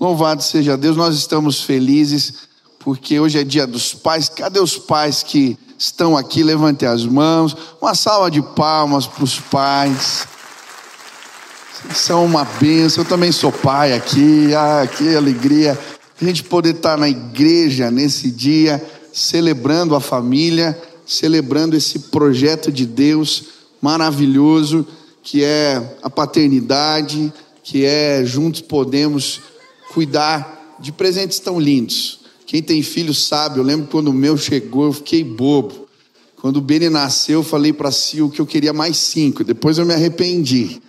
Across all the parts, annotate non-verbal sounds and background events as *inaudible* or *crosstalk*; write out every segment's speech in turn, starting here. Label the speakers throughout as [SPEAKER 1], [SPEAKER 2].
[SPEAKER 1] Louvado seja Deus, nós estamos felizes porque hoje é dia dos pais. Cadê os pais que estão aqui? Levante as mãos. Uma salva de palmas para os pais. Vocês são uma bênção. Eu também sou pai aqui. Ah, que alegria a gente poder estar na igreja nesse dia, celebrando a família, celebrando esse projeto de Deus maravilhoso que é a paternidade, que é juntos podemos cuidar de presentes tão lindos. Quem tem filho sabe, eu lembro quando o meu chegou, eu fiquei bobo. Quando o Beni nasceu, eu falei para Sil que eu queria mais cinco, depois eu me arrependi.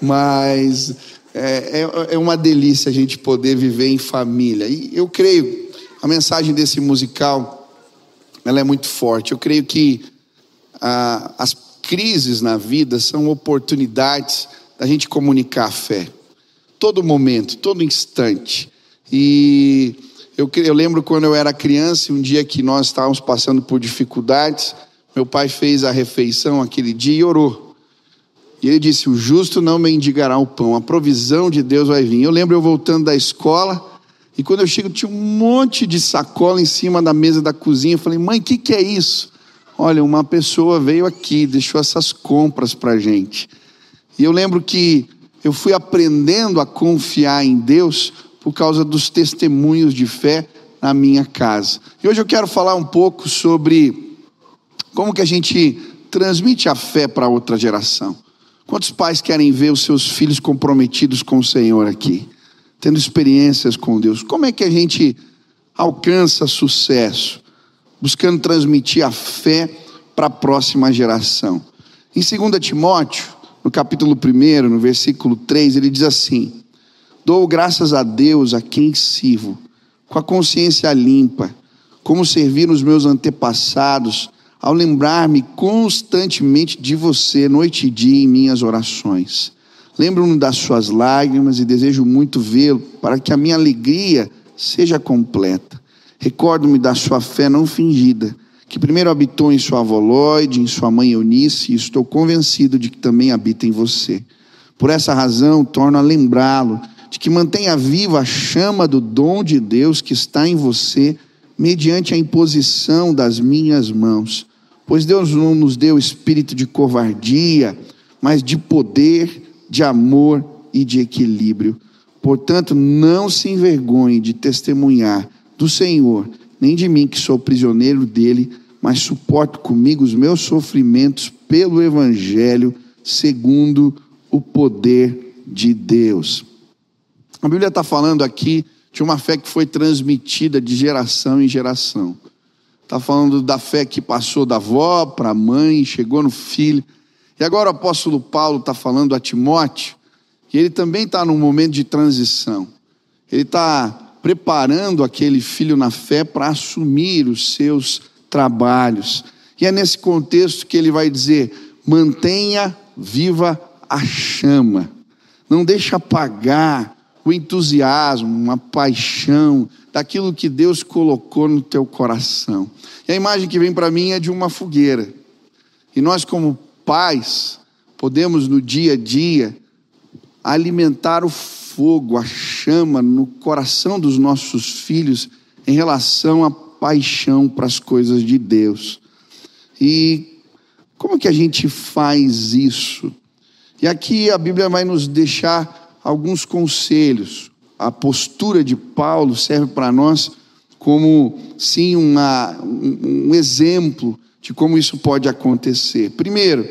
[SPEAKER 1] Mas é, é, é uma delícia a gente poder viver em família. E eu creio, a mensagem desse musical, ela é muito forte. Eu creio que ah, as crises na vida são oportunidades da gente comunicar a fé todo momento, todo instante. E eu, eu lembro quando eu era criança, um dia que nós estávamos passando por dificuldades, meu pai fez a refeição aquele dia e orou. E ele disse: O justo não mendigará o pão, a provisão de Deus vai vir. Eu lembro eu voltando da escola, e quando eu chego, tinha um monte de sacola em cima da mesa da cozinha. Eu falei: Mãe, o que, que é isso? Olha, uma pessoa veio aqui, deixou essas compras para gente. E eu lembro que eu fui aprendendo a confiar em Deus por causa dos testemunhos de fé na minha casa. E hoje eu quero falar um pouco sobre como que a gente transmite a fé para outra geração. Quantos pais querem ver os seus filhos comprometidos com o Senhor aqui, tendo experiências com Deus? Como é que a gente alcança sucesso? Buscando transmitir a fé para a próxima geração. Em 2 Timóteo, no capítulo 1, no versículo 3, ele diz assim: Dou graças a Deus a quem sirvo, com a consciência limpa, como servir os meus antepassados, ao lembrar-me constantemente de você, noite e dia, em minhas orações. Lembro-me das suas lágrimas e desejo muito vê-lo, para que a minha alegria seja completa. Recordo-me da sua fé não fingida que primeiro habitou em sua avó Lloyd, em sua mãe Eunice, e estou convencido de que também habita em você. Por essa razão, torno a lembrá-lo de que mantenha viva a chama do dom de Deus que está em você, mediante a imposição das minhas mãos. Pois Deus não nos deu espírito de covardia, mas de poder, de amor e de equilíbrio. Portanto, não se envergonhe de testemunhar do Senhor nem de mim que sou prisioneiro dele, mas suporto comigo os meus sofrimentos pelo Evangelho, segundo o poder de Deus. A Bíblia está falando aqui de uma fé que foi transmitida de geração em geração. Está falando da fé que passou da avó para a mãe, chegou no filho. E agora o apóstolo Paulo está falando a Timóteo, que ele também está num momento de transição. Ele está preparando aquele filho na fé para assumir os seus trabalhos. E é nesse contexto que ele vai dizer: mantenha viva a chama, não deixe apagar o entusiasmo, a paixão daquilo que Deus colocou no teu coração. E a imagem que vem para mim é de uma fogueira. E nós, como pais, podemos no dia a dia alimentar o fogo, a chama no coração dos nossos filhos em relação à paixão para as coisas de Deus. E como que a gente faz isso? E aqui a Bíblia vai nos deixar alguns conselhos. A postura de Paulo serve para nós como, sim, uma, um, exemplo de como isso pode acontecer. Primeiro,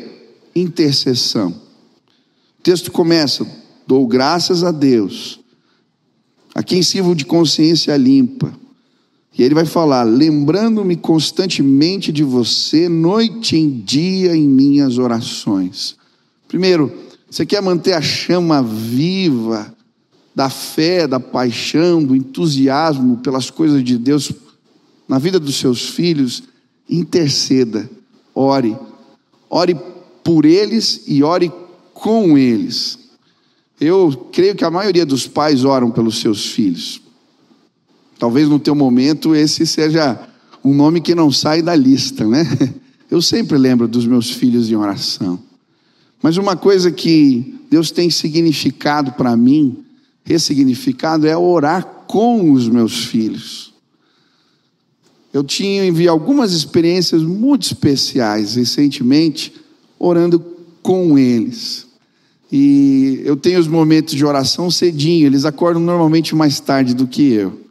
[SPEAKER 1] intercessão. O texto começa: Dou graças a Deus, a quem sirvo de consciência limpa. E ele vai falar: lembrando-me constantemente de você, noite em dia, em minhas orações. Primeiro, você quer manter a chama viva da fé, da paixão, do entusiasmo pelas coisas de Deus na vida dos seus filhos? Interceda, ore. Ore por eles e ore com eles. Eu creio que a maioria dos pais oram pelos seus filhos. Talvez no teu momento esse seja um nome que não sai da lista, né? *laughs* Eu sempre lembro dos meus filhos em oração. Mas uma coisa que Deus tem significado para mim ressignificado é orar com os meus filhos. Eu tive algumas experiências muito especiais recentemente, orando com eles. E eu tenho os momentos de oração cedinho, eles acordam normalmente mais tarde do que eu.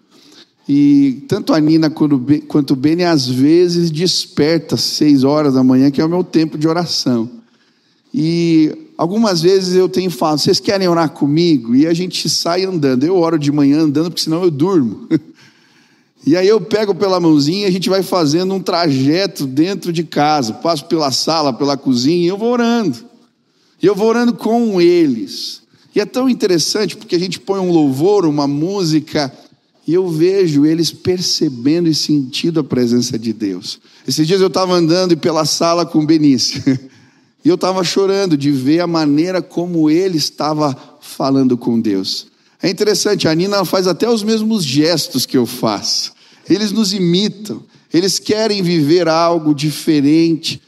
[SPEAKER 1] E tanto a Nina quanto o Beni às vezes desperta às seis horas da manhã, que é o meu tempo de oração. E algumas vezes eu tenho falado, vocês querem orar comigo? E a gente sai andando. Eu oro de manhã andando, porque senão eu durmo. *laughs* E aí eu pego pela mãozinha, a gente vai fazendo um trajeto dentro de casa, passo pela sala, pela cozinha, e eu vou orando. E eu vou orando com eles. E é tão interessante porque a gente põe um louvor, uma música, e eu vejo eles percebendo e sentindo a presença de Deus. Esses dias eu estava andando pela sala com o Benício. *laughs* E eu estava chorando de ver a maneira como ele estava falando com Deus. É interessante, a Nina faz até os mesmos gestos que eu faço. Eles nos imitam, eles querem viver algo diferente.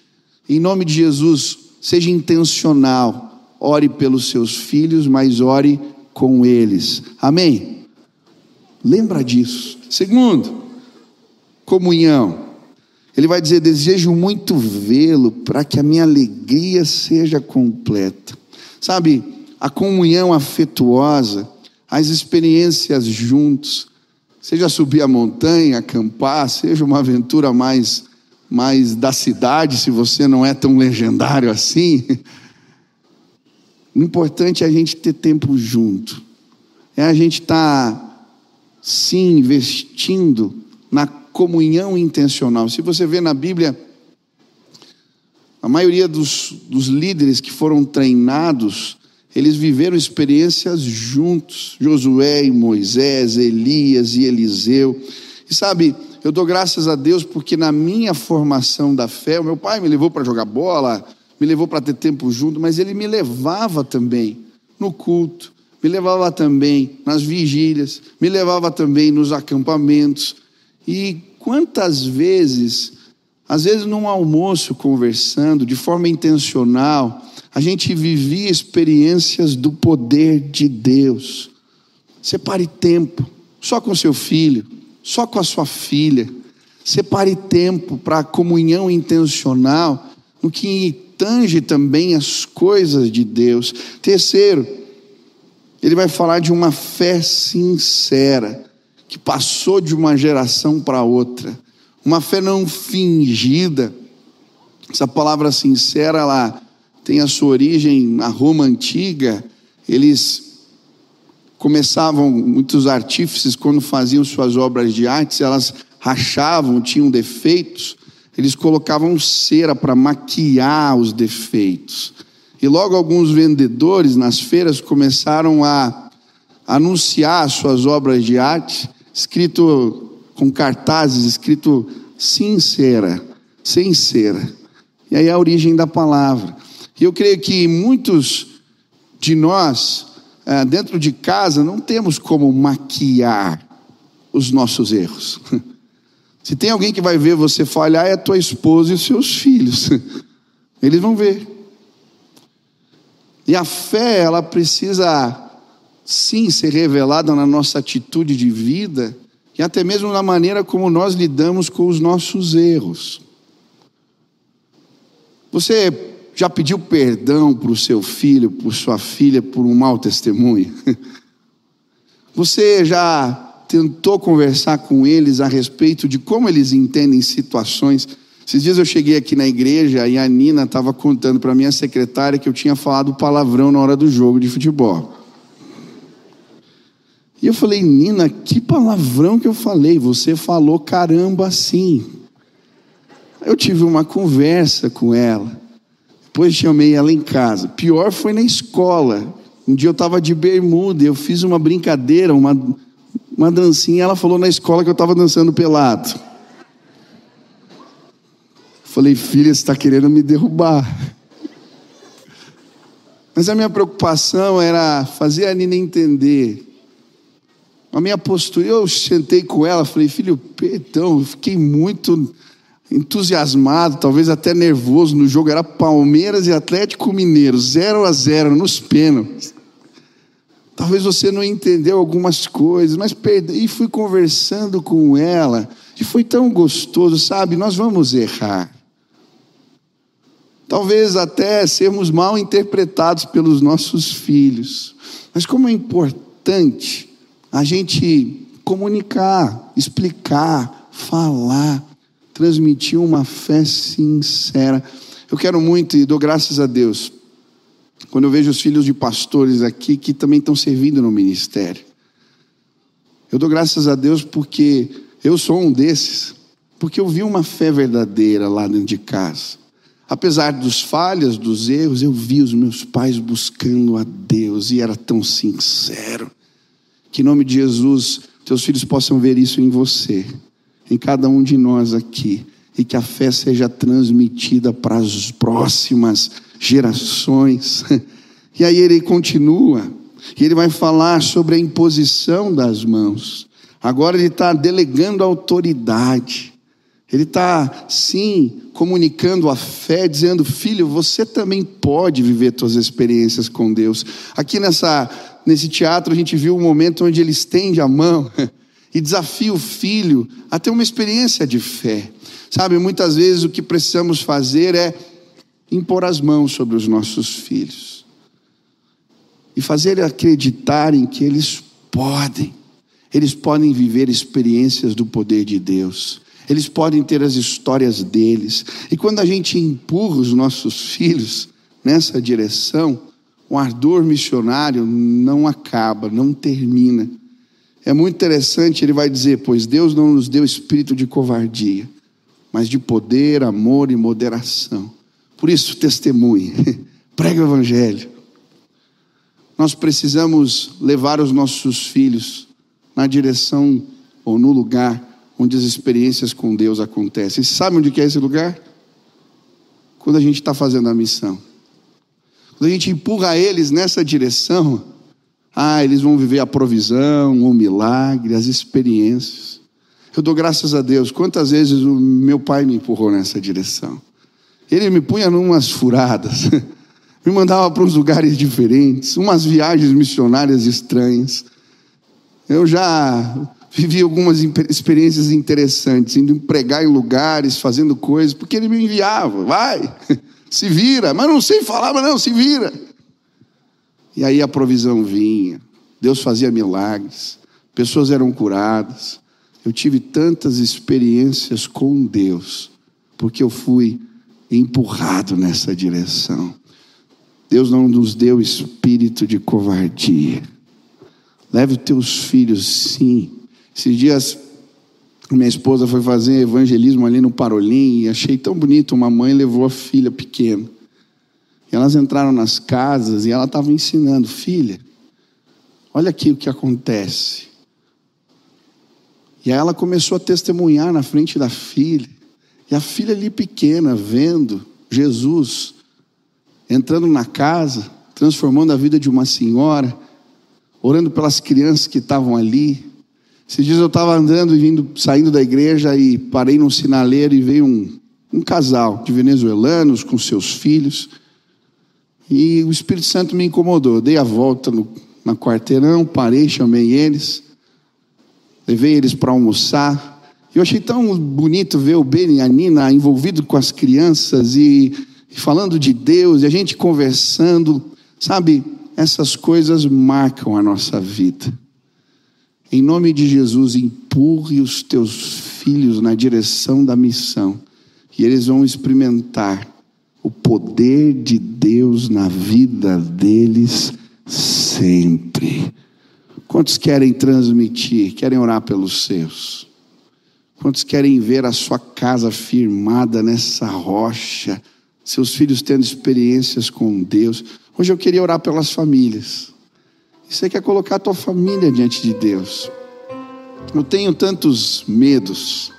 [SPEAKER 1] Em nome de Jesus, seja intencional. Ore pelos seus filhos, mas ore com eles. Amém? Lembra disso. Segundo, comunhão. Ele vai dizer: Desejo muito vê-lo para que a minha alegria seja completa. Sabe, a comunhão afetuosa, as experiências juntos, seja subir a montanha, acampar, seja uma aventura mais, mais da cidade, se você não é tão legendário assim. *laughs* O importante é a gente ter tempo junto, é a gente estar, tá, sim, investindo na comunhão intencional. Se você vê na Bíblia, a maioria dos, dos líderes que foram treinados, eles viveram experiências juntos, Josué e Moisés, Elias e Eliseu. E sabe, eu dou graças a Deus porque na minha formação da fé, o meu pai me levou para jogar bola, me levou para ter tempo junto, mas ele me levava também no culto, me levava também nas vigílias, me levava também nos acampamentos. E quantas vezes, às vezes num almoço conversando, de forma intencional, a gente vivia experiências do poder de Deus. Separe tempo, só com seu filho, só com a sua filha. Separe tempo para comunhão intencional, no que tange também as coisas de Deus. Terceiro, ele vai falar de uma fé sincera que passou de uma geração para outra, uma fé não fingida. Essa palavra sincera, ela tem a sua origem na Roma antiga. Eles começavam, muitos artífices, quando faziam suas obras de arte, elas rachavam, tinham defeitos, eles colocavam cera para maquiar os defeitos. E logo alguns vendedores nas feiras começaram a anunciar suas obras de arte escrito com cartazes, escrito sincera, sincera. E aí a origem da palavra. E eu creio que muitos de nós, é, dentro de casa, não temos como maquiar os nossos erros. *laughs* Se tem alguém que vai ver você falhar, é a tua esposa e os seus filhos. *laughs* Eles vão ver. E a fé, ela precisa sim ser revelada na nossa atitude de vida e até mesmo na maneira como nós lidamos com os nossos erros. Você já pediu perdão para o seu filho, por sua filha, por um mau testemunho? *laughs* Você já tentou conversar com eles a respeito de como eles entendem situações? Esses dias eu cheguei aqui na igreja e a Nina estava contando para minha secretária que eu tinha falado palavrão na hora do jogo de futebol. E eu falei, Nina, que palavrão que eu falei. Você falou caramba assim. Eu tive uma conversa com ela. Depois chamei ela em casa. Pior foi na escola. Um dia eu estava de bermuda, eu fiz uma brincadeira, uma, uma dancinha. Ela falou na escola que eu estava dançando pelado. Falei, filha, você está querendo me derrubar. Mas a minha preocupação era fazer a Nina entender a minha postura, eu sentei com ela, falei, filho, perdão, eu fiquei muito entusiasmado, talvez até nervoso no jogo. Era Palmeiras e Atlético Mineiro, 0 a 0 nos pênaltis. Talvez você não entendeu algumas coisas, mas e fui conversando com ela, e foi tão gostoso, sabe? Nós vamos errar. Talvez até sermos mal interpretados pelos nossos filhos. Mas como é importante a gente comunicar, explicar, falar, transmitir uma fé sincera. Eu quero muito e dou graças a Deus quando eu vejo os filhos de pastores aqui que também estão servindo no ministério. Eu dou graças a Deus porque eu sou um desses, porque eu vi uma fé verdadeira lá dentro de casa. Apesar dos falhas, dos erros, eu vi os meus pais buscando a Deus e era tão sincero. Que em nome de Jesus, teus filhos possam ver isso em você, em cada um de nós aqui, e que a fé seja transmitida para as próximas gerações. *laughs* E aí ele continua, e ele vai falar sobre a imposição das mãos. Agora ele está delegando autoridade. Ele está, sim, comunicando a fé, dizendo: Filho, você também pode viver suas experiências com Deus. Aqui nessa, nesse teatro, a gente viu um momento onde ele estende a mão *laughs* e desafia o filho a ter uma experiência de fé. Sabe, muitas vezes o que precisamos fazer é impor as mãos sobre os nossos filhos e fazer acreditarem que eles podem, eles podem viver experiências do poder de Deus eles podem ter as histórias deles. E quando a gente empurra os nossos filhos nessa direção, o ardor missionário não acaba, não termina. É muito interessante, ele vai dizer: Pois Deus não nos deu espírito de covardia, mas de poder, amor e moderação. Por isso, testemunhe, *laughs* pregue o Evangelho. Nós precisamos levar os nossos filhos na direção ou no lugar onde as experiências com Deus acontecem. Você sabe onde é esse lugar? Quando a gente está fazendo a missão. Quando a gente empurra eles nessa direção, ah, eles vão viver a provisão, o milagre, as experiências. Eu dou graças a Deus. Quantas vezes o meu pai me empurrou nessa direção? Ele me punha numas furadas, *laughs* me mandava para uns lugares diferentes, umas viagens missionárias estranhas. Eu já vivi algumas experiências interessantes, indo pregar em lugares, fazendo coisas, porque ele me enviava, vai, *laughs* se vira, mas não sei falar, mas não, se vira. E aí a provisão vinha, Deus fazia milagres, pessoas eram curadas. Eu tive tantas experiências com Deus, porque eu fui empurrado nessa direção. Deus não nos deu espírito de covardia. Leve teus filhos, sim, esses dias, minha esposa foi fazer evangelismo ali no Parolim e achei tão bonito. Uma mãe levou a filha pequena. E elas entraram nas casas e ela estava ensinando: Filha, olha aqui o que acontece. E aí ela começou a testemunhar na frente da filha. E a filha ali pequena, vendo Jesus entrando na casa, transformando a vida de uma senhora, orando pelas crianças que estavam ali. Esses dias eu estava andando e vindo, saindo da igreja e parei num sinaleiro e veio um, um casal de venezuelanos com seus filhos. E o Espírito Santo me incomodou. Dei a volta no, na quarteirão, parei, chamei eles, levei eles para almoçar. Eu achei tão bonito ver o Ben e a Nina envolvidos com as crianças e, e falando de Deus, e a gente conversando. Sabe, essas coisas marcam a nossa vida. Em nome de Jesus, empurre os teus filhos na direção da missão, e eles vão experimentar o poder de Deus na vida deles sempre. Quantos querem transmitir, querem orar pelos seus? Quantos querem ver a sua casa firmada nessa rocha, seus filhos tendo experiências com Deus? Hoje eu queria orar pelas famílias. E você quer colocar a tua família diante de Deus. Eu tenho tantos medos.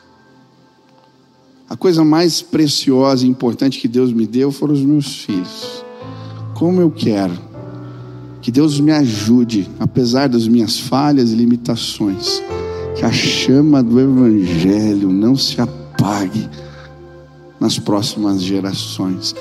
[SPEAKER 1] A coisa mais preciosa e importante que Deus me deu foram os meus filhos. Como eu quero que Deus me ajude, apesar das minhas falhas e limitações, que a chama do Evangelho não se apague nas próximas gerações.